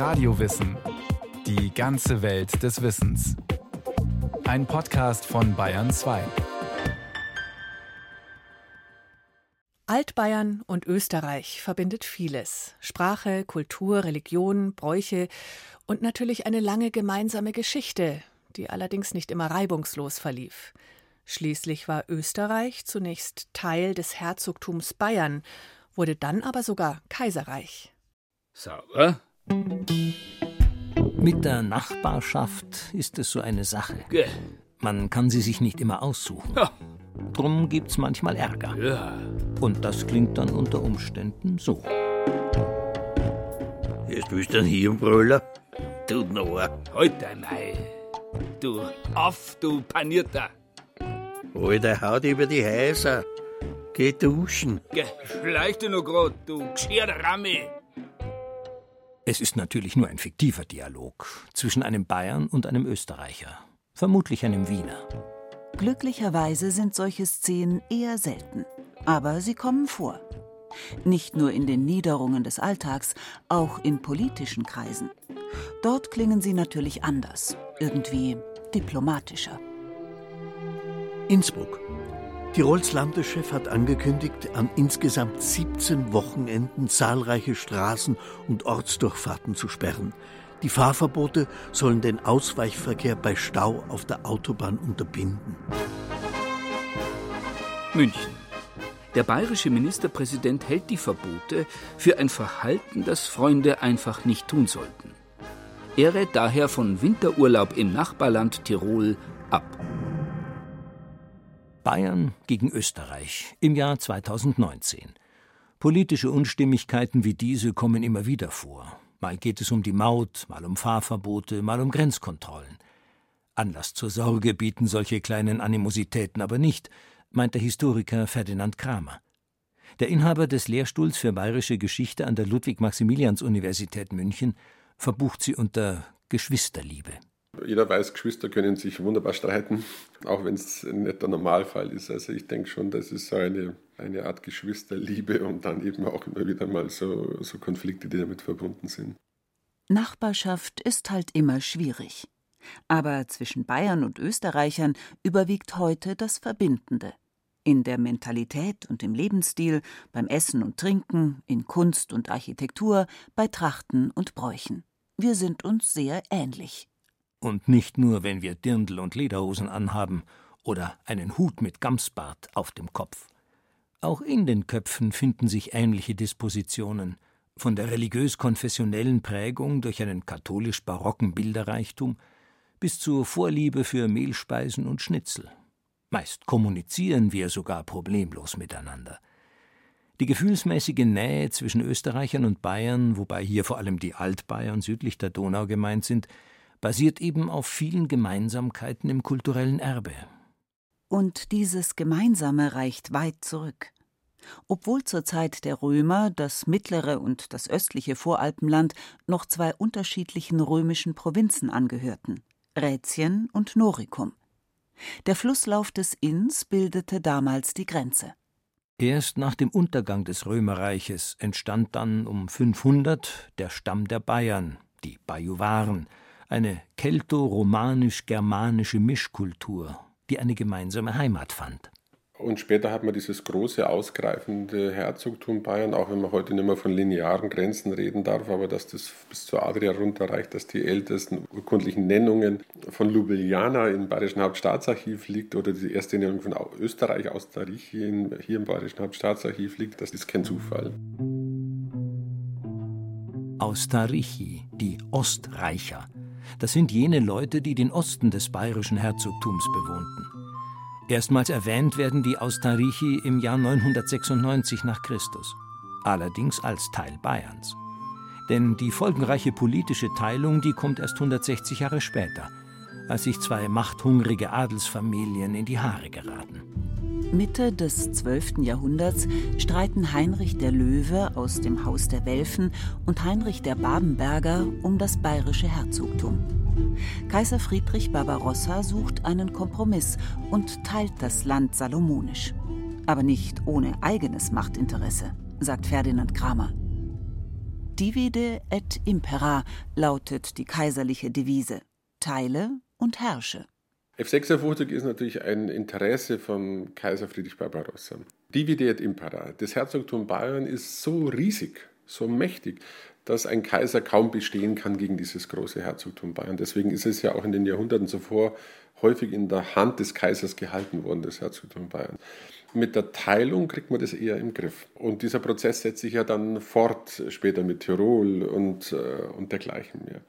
Radiowissen. Die ganze Welt des Wissens. Ein Podcast von Bayern 2. Altbayern und Österreich verbindet vieles. Sprache, Kultur, Religion, Bräuche und natürlich eine lange gemeinsame Geschichte, die allerdings nicht immer reibungslos verlief. Schließlich war Österreich zunächst Teil des Herzogtums Bayern, wurde dann aber sogar Kaiserreich. Sauber? Mit der Nachbarschaft ist es so eine Sache. Man kann sie sich nicht immer aussuchen. Drum gibt's manchmal Ärger. Ja. Und das klingt dann unter Umständen so. Jetzt bist du ein Hirnbrüller. Du noch. Halt dein Mai. Du auf, du Panierter. Alter, haut über die Häuser. Geh duschen. Schleich dich noch grad, du geschirrter Rammi. Es ist natürlich nur ein fiktiver Dialog zwischen einem Bayern und einem Österreicher. Vermutlich einem Wiener. Glücklicherweise sind solche Szenen eher selten. Aber sie kommen vor. Nicht nur in den Niederungen des Alltags, auch in politischen Kreisen. Dort klingen sie natürlich anders, irgendwie diplomatischer. Innsbruck. Tirols Landeschef hat angekündigt, an insgesamt 17 Wochenenden zahlreiche Straßen und Ortsdurchfahrten zu sperren. Die Fahrverbote sollen den Ausweichverkehr bei Stau auf der Autobahn unterbinden. München. Der bayerische Ministerpräsident hält die Verbote für ein Verhalten, das Freunde einfach nicht tun sollten. Er rät daher von Winterurlaub im Nachbarland Tirol ab. Bayern gegen Österreich im Jahr 2019. Politische Unstimmigkeiten wie diese kommen immer wieder vor. Mal geht es um die Maut, mal um Fahrverbote, mal um Grenzkontrollen. Anlass zur Sorge bieten solche kleinen Animositäten aber nicht, meint der Historiker Ferdinand Kramer. Der Inhaber des Lehrstuhls für bayerische Geschichte an der Ludwig-Maximilians-Universität München verbucht sie unter Geschwisterliebe. Jeder weiß, Geschwister können sich wunderbar streiten, auch wenn es nicht der Normalfall ist. Also ich denke schon, das ist so eine, eine Art Geschwisterliebe und dann eben auch immer wieder mal so, so Konflikte, die damit verbunden sind. Nachbarschaft ist halt immer schwierig. Aber zwischen Bayern und Österreichern überwiegt heute das Verbindende. In der Mentalität und im Lebensstil, beim Essen und Trinken, in Kunst und Architektur, bei Trachten und Bräuchen. Wir sind uns sehr ähnlich. Und nicht nur, wenn wir Dirndl und Lederhosen anhaben oder einen Hut mit Gamsbart auf dem Kopf. Auch in den Köpfen finden sich ähnliche Dispositionen, von der religiös-konfessionellen Prägung durch einen katholisch-barocken Bilderreichtum bis zur Vorliebe für Mehlspeisen und Schnitzel. Meist kommunizieren wir sogar problemlos miteinander. Die gefühlsmäßige Nähe zwischen Österreichern und Bayern, wobei hier vor allem die Altbayern südlich der Donau gemeint sind, basiert eben auf vielen Gemeinsamkeiten im kulturellen Erbe. Und dieses Gemeinsame reicht weit zurück. Obwohl zur Zeit der Römer das mittlere und das östliche Voralpenland noch zwei unterschiedlichen römischen Provinzen angehörten, Rätien und Noricum. Der Flusslauf des Inns bildete damals die Grenze. Erst nach dem Untergang des Römerreiches entstand dann um 500 der Stamm der Bayern, die Bajuwaren, eine kelto-romanisch-germanische Mischkultur, die eine gemeinsame Heimat fand. Und später hat man dieses große ausgreifende Herzogtum Bayern, auch wenn man heute nicht mehr von linearen Grenzen reden darf, aber dass das bis zur Adria runterreicht, dass die ältesten urkundlichen Nennungen von Ljubljana im Bayerischen Hauptstaatsarchiv liegt oder die erste Nennung von Österreich aus Tarichi hier im Bayerischen Hauptstaatsarchiv liegt, das ist kein Zufall. Aus Tarichi, die Ostreicher, das sind jene Leute, die den Osten des bayerischen Herzogtums bewohnten. Erstmals erwähnt werden die Austarichi im Jahr 996 nach Christus, allerdings als Teil Bayerns. Denn die folgenreiche politische Teilung, die kommt erst 160 Jahre später, als sich zwei machthungrige Adelsfamilien in die Haare geraten. Mitte des 12. Jahrhunderts streiten Heinrich der Löwe aus dem Haus der Welfen und Heinrich der Babenberger um das bayerische Herzogtum. Kaiser Friedrich Barbarossa sucht einen Kompromiss und teilt das Land salomonisch. Aber nicht ohne eigenes Machtinteresse, sagt Ferdinand Kramer. Divide et impera lautet die kaiserliche Devise. Teile und herrsche. F56 ist natürlich ein Interesse von Kaiser Friedrich Barbarossa. Divide et impera. Das Herzogtum Bayern ist so riesig, so mächtig, dass ein Kaiser kaum bestehen kann gegen dieses große Herzogtum Bayern. Deswegen ist es ja auch in den Jahrhunderten zuvor häufig in der Hand des Kaisers gehalten worden, das Herzogtum Bayern. Mit der Teilung kriegt man das eher im Griff. Und dieser Prozess setzt sich ja dann fort, später mit Tirol und, äh, und dergleichen mehr.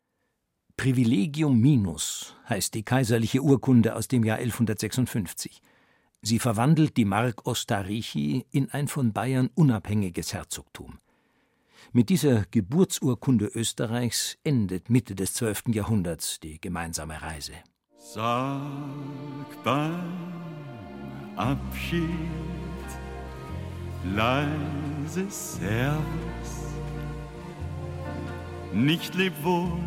Privilegium minus heißt die kaiserliche Urkunde aus dem Jahr 1156. Sie verwandelt die Mark Ostarichi in ein von Bayern unabhängiges Herzogtum. Mit dieser Geburtsurkunde Österreichs endet Mitte des 12. Jahrhunderts die gemeinsame Reise. Sag beim Abschied leises Servus, nicht leb wohl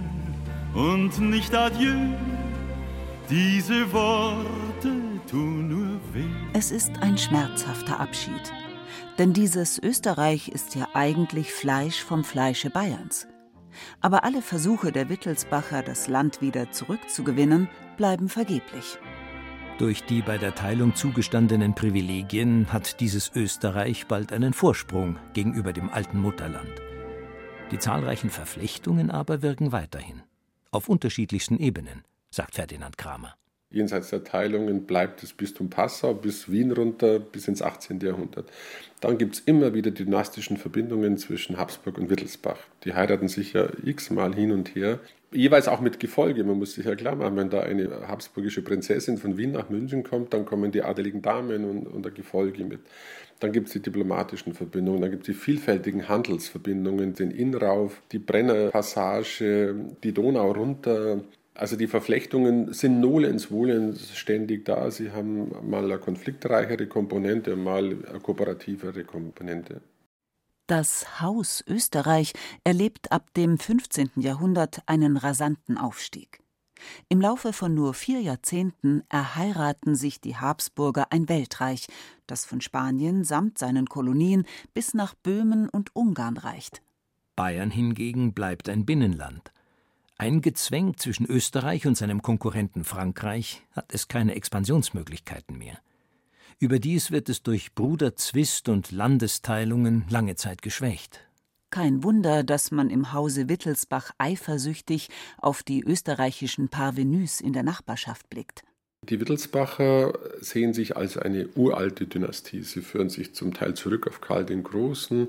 und nicht adieu, diese Worte tun nur weh. Es ist ein schmerzhafter Abschied. Denn dieses Österreich ist ja eigentlich Fleisch vom Fleische Bayerns. Aber alle Versuche der Wittelsbacher, das Land wieder zurückzugewinnen, bleiben vergeblich. Durch die bei der Teilung zugestandenen Privilegien hat dieses Österreich bald einen Vorsprung gegenüber dem alten Mutterland. Die zahlreichen Verflechtungen aber wirken weiterhin, auf unterschiedlichsten Ebenen, sagt Ferdinand Kramer. Jenseits der Teilungen bleibt das Bistum Passau bis Wien runter bis ins 18. Jahrhundert. Dann gibt es immer wieder dynastischen Verbindungen zwischen Habsburg und Wittelsbach. Die heiraten sich ja x-mal hin und her. Jeweils auch mit Gefolge. Man muss sich ja klar machen, wenn da eine habsburgische Prinzessin von Wien nach München kommt, dann kommen die adeligen Damen und, und der Gefolge mit. Dann gibt es die diplomatischen Verbindungen, dann gibt es die vielfältigen Handelsverbindungen, den Innrauf, die Brennerpassage, die Donau runter, also die Verflechtungen sind nolens volens ständig da. Sie haben mal eine konfliktreichere Komponente, mal eine kooperativere Komponente. Das Haus Österreich erlebt ab dem 15. Jahrhundert einen rasanten Aufstieg. Im Laufe von nur vier Jahrzehnten erheiraten sich die Habsburger ein Weltreich, das von Spanien samt seinen Kolonien bis nach Böhmen und Ungarn reicht. Bayern hingegen bleibt ein Binnenland. Eingezwängt zwischen Österreich und seinem Konkurrenten Frankreich hat es keine Expansionsmöglichkeiten mehr. Überdies wird es durch Bruderzwist und Landesteilungen lange Zeit geschwächt. Kein Wunder, dass man im Hause Wittelsbach eifersüchtig auf die österreichischen Parvenus in der Nachbarschaft blickt. Die Wittelsbacher sehen sich als eine uralte Dynastie. Sie führen sich zum Teil zurück auf Karl den Großen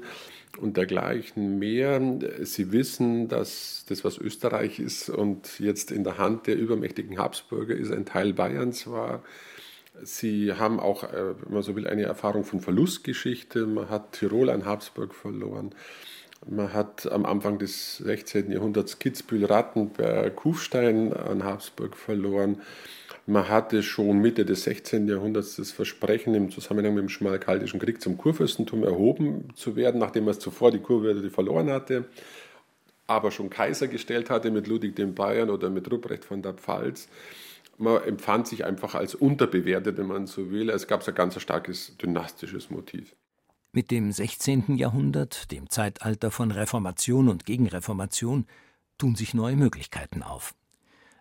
und dergleichen mehr. Sie wissen, dass das, was Österreich ist und jetzt in der Hand der übermächtigen Habsburger ist, ein Teil Bayerns war. Sie haben auch, äh, wenn man so will, eine Erfahrung von Verlustgeschichte. Man hat Tirol an Habsburg verloren. Man hat am Anfang des 16. Jahrhunderts Kitzbühel, Rattenberg, Kufstein an Habsburg verloren. Man hatte schon Mitte des 16. Jahrhunderts das Versprechen, im Zusammenhang mit dem Schmalkaldischen Krieg zum Kurfürstentum erhoben zu werden, nachdem er zuvor die Kurwürde verloren hatte, aber schon Kaiser gestellt hatte mit Ludwig dem Bayern oder mit Ruprecht von der Pfalz. Man empfand sich einfach als unterbewertet, wenn man so will. Es gab ein ganz starkes dynastisches Motiv. Mit dem 16. Jahrhundert, dem Zeitalter von Reformation und Gegenreformation, tun sich neue Möglichkeiten auf.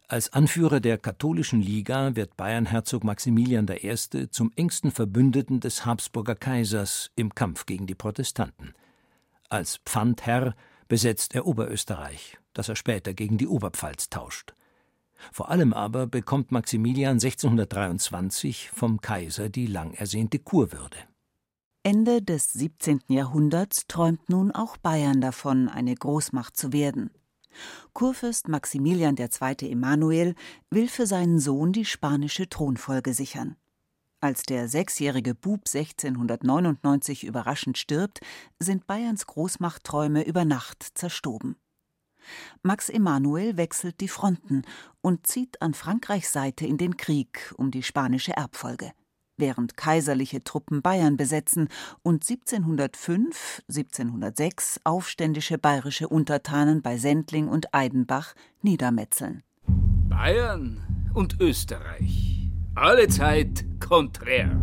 Als Anführer der Katholischen Liga wird Bayernherzog Maximilian I. zum engsten Verbündeten des Habsburger Kaisers im Kampf gegen die Protestanten. Als Pfandherr besetzt er Oberösterreich, das er später gegen die Oberpfalz tauscht. Vor allem aber bekommt Maximilian 1623 vom Kaiser die lang ersehnte Kurwürde. Ende des 17. Jahrhunderts träumt nun auch Bayern davon, eine Großmacht zu werden. Kurfürst Maximilian II. Emanuel will für seinen Sohn die spanische Thronfolge sichern. Als der sechsjährige Bub 1699 überraschend stirbt, sind Bayerns Großmachtträume über Nacht zerstoben. Max Emanuel wechselt die Fronten und zieht an Frankreichs Seite in den Krieg um die spanische Erbfolge während kaiserliche Truppen Bayern besetzen und 1705, 1706 aufständische bayerische Untertanen bei Sendling und Eidenbach niedermetzeln. Bayern und Österreich. Alle Zeit konträr.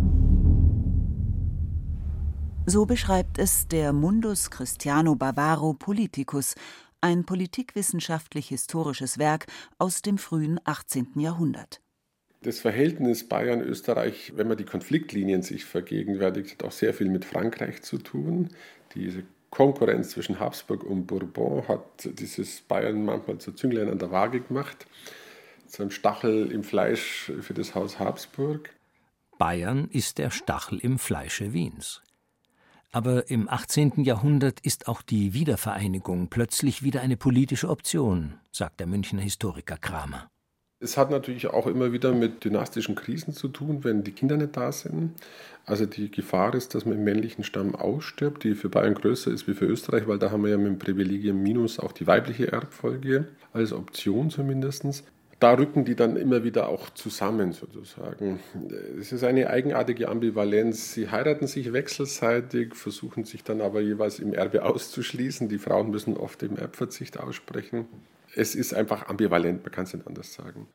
So beschreibt es der Mundus Christiano Bavaro Politicus, ein politikwissenschaftlich-historisches Werk aus dem frühen 18. Jahrhundert. Das Verhältnis Bayern-Österreich, wenn man die Konfliktlinien sich vergegenwärtigt, hat auch sehr viel mit Frankreich zu tun. Diese Konkurrenz zwischen Habsburg und Bourbon hat dieses Bayern manchmal zu Zünglein an der Waage gemacht. So ein Stachel im Fleisch für das Haus Habsburg. Bayern ist der Stachel im Fleische Wiens. Aber im 18. Jahrhundert ist auch die Wiedervereinigung plötzlich wieder eine politische Option, sagt der Münchner Historiker Kramer. Es hat natürlich auch immer wieder mit dynastischen Krisen zu tun, wenn die Kinder nicht da sind. Also die Gefahr ist, dass man im männlichen Stamm ausstirbt, die für Bayern größer ist wie für Österreich, weil da haben wir ja mit dem Privilegium Minus auch die weibliche Erbfolge als Option zumindest da rücken die dann immer wieder auch zusammen sozusagen. Es ist eine eigenartige Ambivalenz. Sie heiraten sich wechselseitig, versuchen sich dann aber jeweils im Erbe auszuschließen. Die Frauen müssen oft im Erbverzicht aussprechen. Es ist einfach ambivalent, man kann es nicht anders sagen.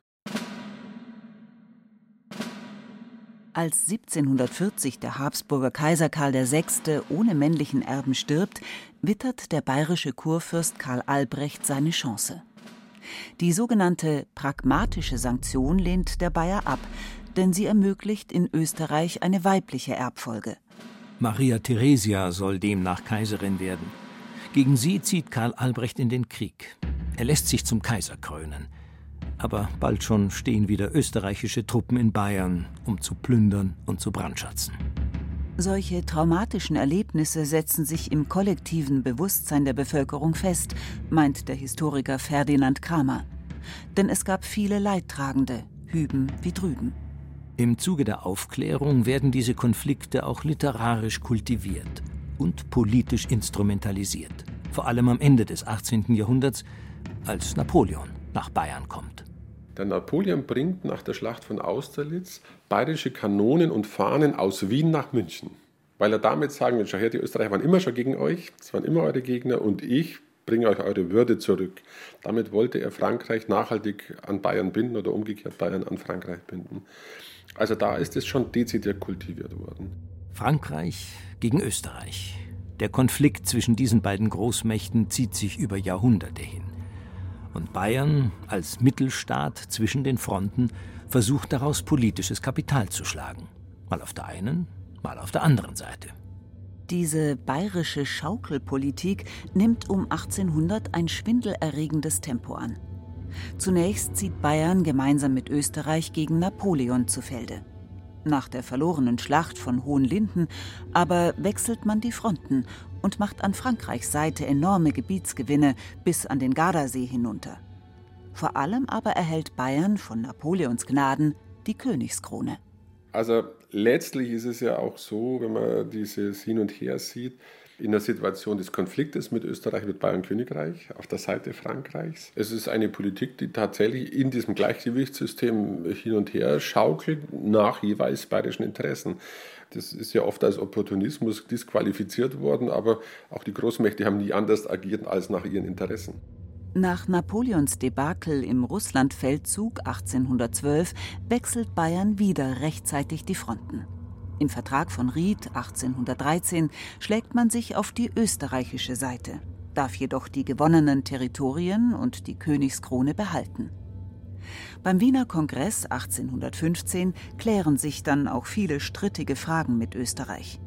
Als 1740 der Habsburger Kaiser Karl VI. ohne männlichen Erben stirbt, wittert der bayerische Kurfürst Karl Albrecht seine Chance. Die sogenannte pragmatische Sanktion lehnt der Bayer ab, denn sie ermöglicht in Österreich eine weibliche Erbfolge. Maria Theresia soll demnach Kaiserin werden. Gegen sie zieht Karl Albrecht in den Krieg. Er lässt sich zum Kaiser krönen. Aber bald schon stehen wieder österreichische Truppen in Bayern, um zu plündern und zu brandschatzen. Solche traumatischen Erlebnisse setzen sich im kollektiven Bewusstsein der Bevölkerung fest, meint der Historiker Ferdinand Kramer. Denn es gab viele Leidtragende, hüben wie drüben. Im Zuge der Aufklärung werden diese Konflikte auch literarisch kultiviert und politisch instrumentalisiert. Vor allem am Ende des 18. Jahrhunderts, als Napoleon nach Bayern kommt. Der Napoleon bringt nach der Schlacht von Austerlitz bayerische Kanonen und Fahnen aus Wien nach München. Weil er damit sagen will, schau her, die Österreicher waren immer schon gegen euch, es waren immer eure Gegner und ich bringe euch eure Würde zurück. Damit wollte er Frankreich nachhaltig an Bayern binden oder umgekehrt Bayern an Frankreich binden. Also da ist es schon dezidiert kultiviert worden. Frankreich gegen Österreich. Der Konflikt zwischen diesen beiden Großmächten zieht sich über Jahrhunderte hin. Und Bayern als Mittelstaat zwischen den Fronten versucht daraus politisches Kapital zu schlagen. Mal auf der einen, mal auf der anderen Seite. Diese bayerische Schaukelpolitik nimmt um 1800 ein schwindelerregendes Tempo an. Zunächst zieht Bayern gemeinsam mit Österreich gegen Napoleon zu Felde. Nach der verlorenen Schlacht von Hohenlinden aber wechselt man die Fronten und macht an Frankreichs Seite enorme Gebietsgewinne bis an den Gardasee hinunter. Vor allem aber erhält Bayern von Napoleons Gnaden die Königskrone. Also letztlich ist es ja auch so, wenn man dieses Hin und Her sieht, in der Situation des Konfliktes mit Österreich, mit Bayern-Königreich auf der Seite Frankreichs. Es ist eine Politik, die tatsächlich in diesem Gleichgewichtssystem hin und her schaukelt nach jeweils bayerischen Interessen. Das ist ja oft als Opportunismus disqualifiziert worden, aber auch die Großmächte haben nie anders agiert als nach ihren Interessen. Nach Napoleons Debakel im Russlandfeldzug 1812 wechselt Bayern wieder rechtzeitig die Fronten. Im Vertrag von Ried 1813 schlägt man sich auf die österreichische Seite, darf jedoch die gewonnenen Territorien und die Königskrone behalten. Beim Wiener Kongress 1815 klären sich dann auch viele strittige Fragen mit Österreich.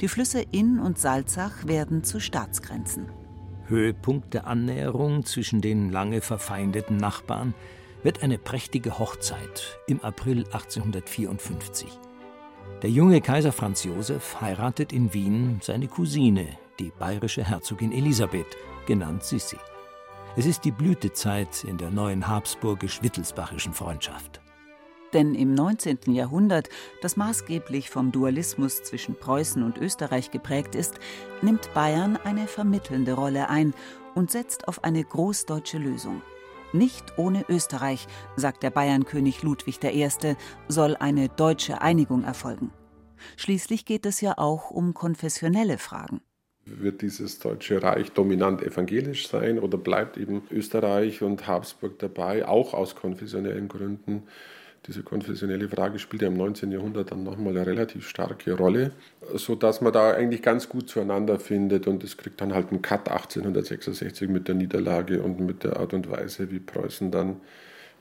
Die Flüsse Inn und Salzach werden zu Staatsgrenzen. Höhepunkt der Annäherung zwischen den lange verfeindeten Nachbarn wird eine prächtige Hochzeit im April 1854. Der junge Kaiser Franz Josef heiratet in Wien seine Cousine, die bayerische Herzogin Elisabeth, genannt Sissi. Es ist die Blütezeit in der neuen habsburgisch-wittelsbachischen Freundschaft. Denn im 19. Jahrhundert, das maßgeblich vom Dualismus zwischen Preußen und Österreich geprägt ist, nimmt Bayern eine vermittelnde Rolle ein und setzt auf eine großdeutsche Lösung. Nicht ohne Österreich, sagt der Bayernkönig Ludwig I., soll eine deutsche Einigung erfolgen. Schließlich geht es ja auch um konfessionelle Fragen. Wird dieses Deutsche Reich dominant evangelisch sein oder bleibt eben Österreich und Habsburg dabei, auch aus konfessionellen Gründen? Diese konfessionelle Frage spielt ja im 19. Jahrhundert dann nochmal eine relativ starke Rolle, sodass man da eigentlich ganz gut zueinander findet und es kriegt dann halt einen Cut 1866 mit der Niederlage und mit der Art und Weise, wie Preußen dann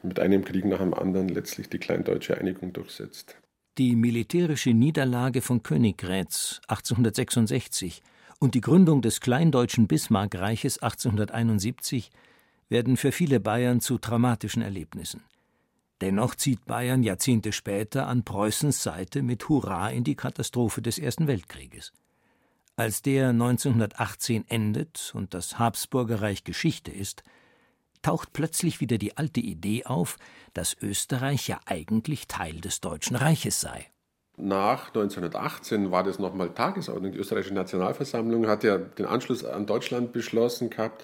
mit einem Krieg nach dem anderen letztlich die kleindeutsche Einigung durchsetzt. Die militärische Niederlage von Königgrätz 1866 und die Gründung des kleindeutschen Bismarckreiches 1871 werden für viele Bayern zu dramatischen Erlebnissen. Dennoch zieht Bayern Jahrzehnte später an Preußens Seite mit Hurra in die Katastrophe des Ersten Weltkrieges. Als der 1918 endet und das Habsburgerreich Geschichte ist, taucht plötzlich wieder die alte Idee auf, dass Österreich ja eigentlich Teil des Deutschen Reiches sei. Nach 1918 war das nochmal Tagesordnung. Die österreichische Nationalversammlung hat ja den Anschluss an Deutschland beschlossen gehabt.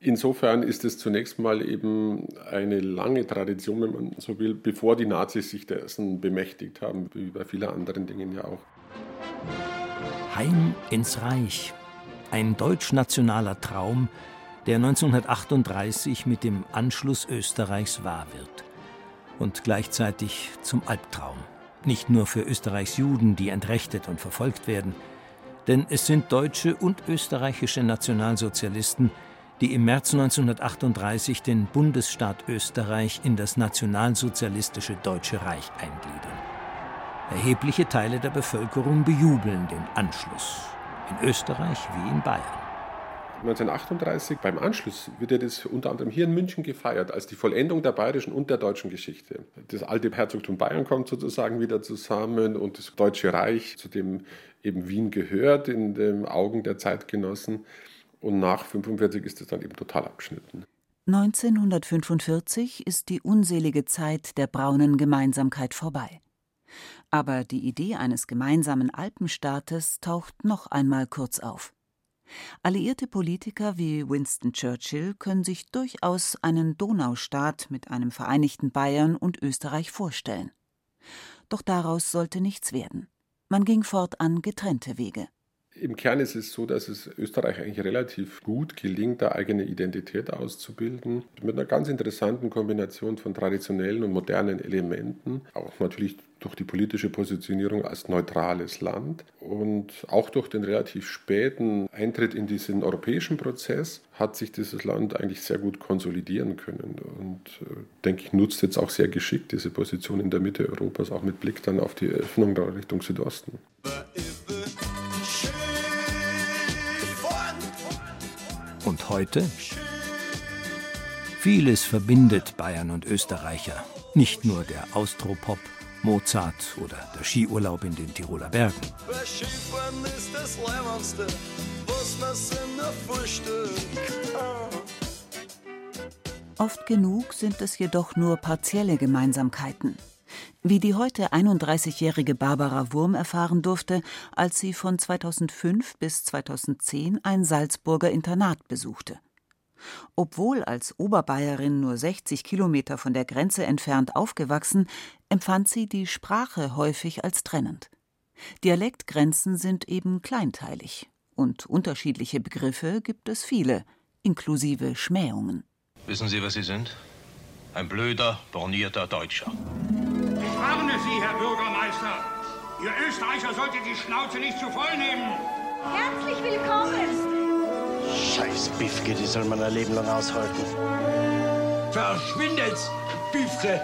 Insofern ist es zunächst mal eben eine lange Tradition, wenn man so will, bevor die Nazis sich dessen bemächtigt haben, wie bei vielen anderen Dingen ja auch. Heim ins Reich. Ein deutsch-nationaler Traum, der 1938 mit dem Anschluss Österreichs wahr wird. Und gleichzeitig zum Albtraum. Nicht nur für Österreichs Juden, die entrechtet und verfolgt werden, denn es sind deutsche und österreichische Nationalsozialisten, die im März 1938 den Bundesstaat Österreich in das nationalsozialistische Deutsche Reich eingliedern. Erhebliche Teile der Bevölkerung bejubeln den Anschluss, in Österreich wie in Bayern. 1938 beim Anschluss wird ja das unter anderem hier in München gefeiert als die Vollendung der bayerischen und der deutschen Geschichte. Das alte Herzogtum Bayern kommt sozusagen wieder zusammen und das Deutsche Reich, zu dem eben Wien gehört in den Augen der Zeitgenossen, und nach 45 ist es dann eben total abgeschnitten. 1945 ist die unselige Zeit der braunen Gemeinsamkeit vorbei. Aber die Idee eines gemeinsamen Alpenstaates taucht noch einmal kurz auf. Alliierte Politiker wie Winston Churchill können sich durchaus einen Donaustaat mit einem vereinigten Bayern und Österreich vorstellen. Doch daraus sollte nichts werden. Man ging fortan getrennte Wege. Im Kern ist es so, dass es Österreich eigentlich relativ gut gelingt, eine eigene Identität auszubilden. Mit einer ganz interessanten Kombination von traditionellen und modernen Elementen. Auch natürlich durch die politische Positionierung als neutrales Land und auch durch den relativ späten Eintritt in diesen europäischen Prozess hat sich dieses Land eigentlich sehr gut konsolidieren können und äh, denke ich nutzt jetzt auch sehr geschickt diese Position in der Mitte Europas, auch mit Blick dann auf die Öffnung Richtung Südosten. Und heute? Vieles verbindet Bayern und Österreicher. Nicht nur der Austropop, Mozart oder der Skiurlaub in den Tiroler Bergen. Oft genug sind es jedoch nur partielle Gemeinsamkeiten wie die heute 31-jährige Barbara Wurm erfahren durfte, als sie von 2005 bis 2010 ein Salzburger Internat besuchte. Obwohl als Oberbayerin nur 60 Kilometer von der Grenze entfernt aufgewachsen, empfand sie die Sprache häufig als trennend. Dialektgrenzen sind eben kleinteilig und unterschiedliche Begriffe gibt es viele, inklusive Schmähungen. Wissen Sie, was Sie sind? Ein blöder, bornierter Deutscher warne Sie, Herr Bürgermeister. Ihr Österreicher solltet die Schnauze nicht zu voll nehmen. Herzlich willkommen. Scheiß Biffke, die soll man ein Leben lang aushalten. Verschwindet, Biffke.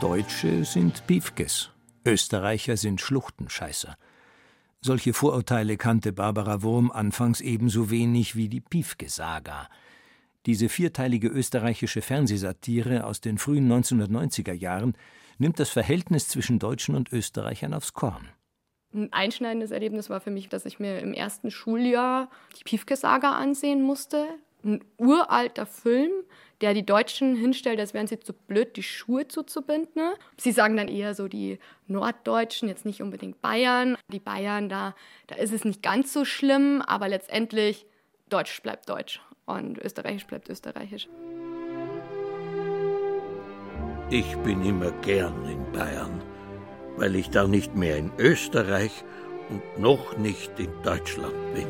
Deutsche sind Biefkes, Österreicher sind Schluchtenscheißer. Solche Vorurteile kannte Barbara Wurm anfangs ebenso wenig wie die Piefke-Saga. Diese vierteilige österreichische Fernsehsatire aus den frühen 1990er Jahren nimmt das Verhältnis zwischen Deutschen und Österreichern aufs Korn. Ein einschneidendes Erlebnis war für mich, dass ich mir im ersten Schuljahr die Piefke-Saga ansehen musste. Ein uralter Film, der die Deutschen hinstellt, als wären sie zu blöd, die Schuhe zuzubinden. Sie sagen dann eher so die Norddeutschen, jetzt nicht unbedingt Bayern. Die Bayern, da, da ist es nicht ganz so schlimm, aber letztendlich Deutsch bleibt Deutsch und Österreichisch bleibt Österreichisch. Ich bin immer gern in Bayern, weil ich da nicht mehr in Österreich und noch nicht in Deutschland bin.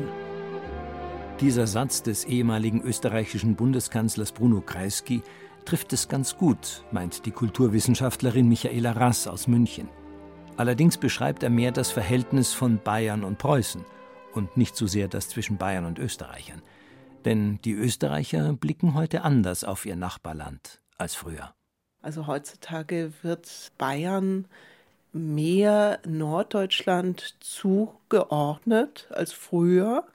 Dieser Satz des ehemaligen österreichischen Bundeskanzlers Bruno Kreisky trifft es ganz gut, meint die Kulturwissenschaftlerin Michaela Rass aus München. Allerdings beschreibt er mehr das Verhältnis von Bayern und Preußen und nicht so sehr das zwischen Bayern und Österreichern. Denn die Österreicher blicken heute anders auf ihr Nachbarland als früher. Also heutzutage wird Bayern mehr Norddeutschland zugeordnet als früher.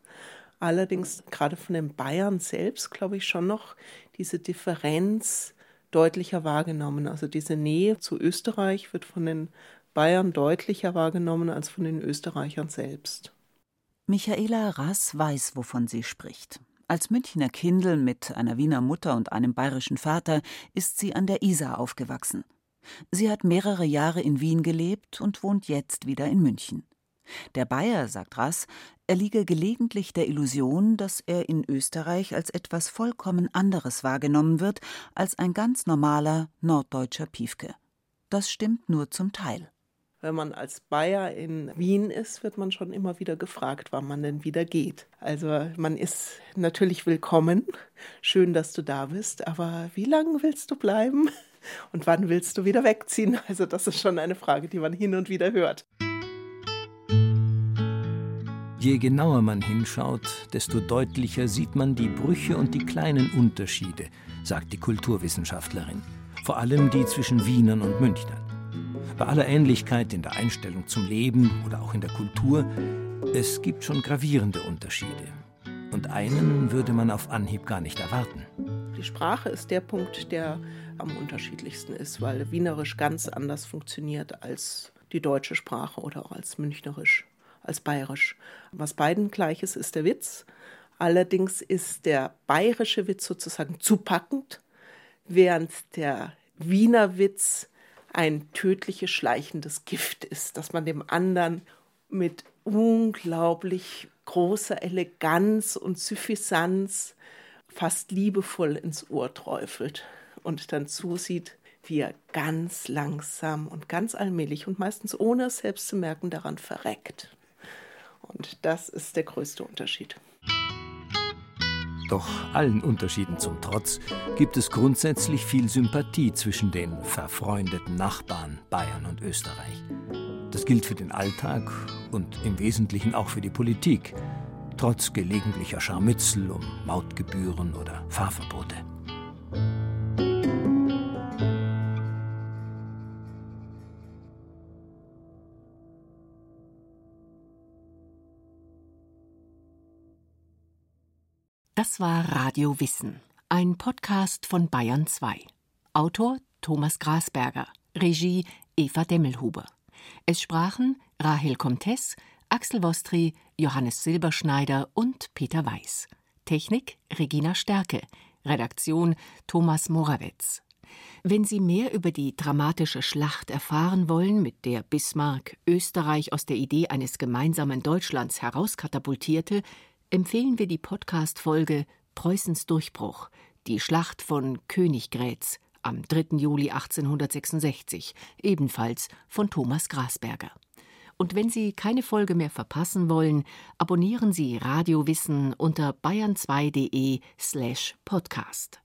Allerdings gerade von den Bayern selbst, glaube ich, schon noch diese Differenz deutlicher wahrgenommen. Also diese Nähe zu Österreich wird von den Bayern deutlicher wahrgenommen als von den Österreichern selbst. Michaela Rass weiß, wovon sie spricht. Als Münchner Kindel mit einer Wiener Mutter und einem bayerischen Vater ist sie an der Isar aufgewachsen. Sie hat mehrere Jahre in Wien gelebt und wohnt jetzt wieder in München. Der Bayer, sagt Rass, erliege gelegentlich der Illusion, dass er in Österreich als etwas vollkommen anderes wahrgenommen wird als ein ganz normaler norddeutscher Piefke. Das stimmt nur zum Teil. Wenn man als Bayer in Wien ist, wird man schon immer wieder gefragt, wann man denn wieder geht. Also man ist natürlich willkommen. Schön, dass du da bist, aber wie lange willst du bleiben? Und wann willst du wieder wegziehen? Also das ist schon eine Frage, die man hin und wieder hört. Je genauer man hinschaut, desto deutlicher sieht man die Brüche und die kleinen Unterschiede, sagt die Kulturwissenschaftlerin. Vor allem die zwischen Wienern und Münchnern. Bei aller Ähnlichkeit in der Einstellung zum Leben oder auch in der Kultur, es gibt schon gravierende Unterschiede. Und einen würde man auf Anhieb gar nicht erwarten. Die Sprache ist der Punkt, der am unterschiedlichsten ist, weil Wienerisch ganz anders funktioniert als die deutsche Sprache oder auch als Münchnerisch als bayerisch. Was beiden gleich ist, ist der Witz. Allerdings ist der bayerische Witz sozusagen zu packend, während der Wiener Witz ein tödliches, schleichendes Gift ist, das man dem anderen mit unglaublich großer Eleganz und Suffisanz fast liebevoll ins Ohr träufelt und dann zusieht, wie er ganz langsam und ganz allmählich und meistens ohne es selbst zu merken daran verreckt. Und das ist der größte Unterschied. Doch allen Unterschieden zum Trotz gibt es grundsätzlich viel Sympathie zwischen den verfreundeten Nachbarn Bayern und Österreich. Das gilt für den Alltag und im Wesentlichen auch für die Politik, trotz gelegentlicher Scharmützel um Mautgebühren oder Fahrverbote. Das war Radio Wissen, ein Podcast von Bayern 2. Autor Thomas Grasberger, Regie Eva Demmelhuber. Es sprachen Rahel Comtes, Axel Wostri, Johannes Silberschneider und Peter Weiß. Technik Regina Stärke, Redaktion Thomas Morawetz. Wenn Sie mehr über die dramatische Schlacht erfahren wollen, mit der Bismarck Österreich aus der Idee eines gemeinsamen Deutschlands herauskatapultierte, empfehlen wir die Podcast-Folge Preußens Durchbruch, die Schlacht von Königgrätz am 3. Juli 1866, ebenfalls von Thomas Grasberger. Und wenn Sie keine Folge mehr verpassen wollen, abonnieren Sie Radio Wissen unter bayern2.de slash podcast.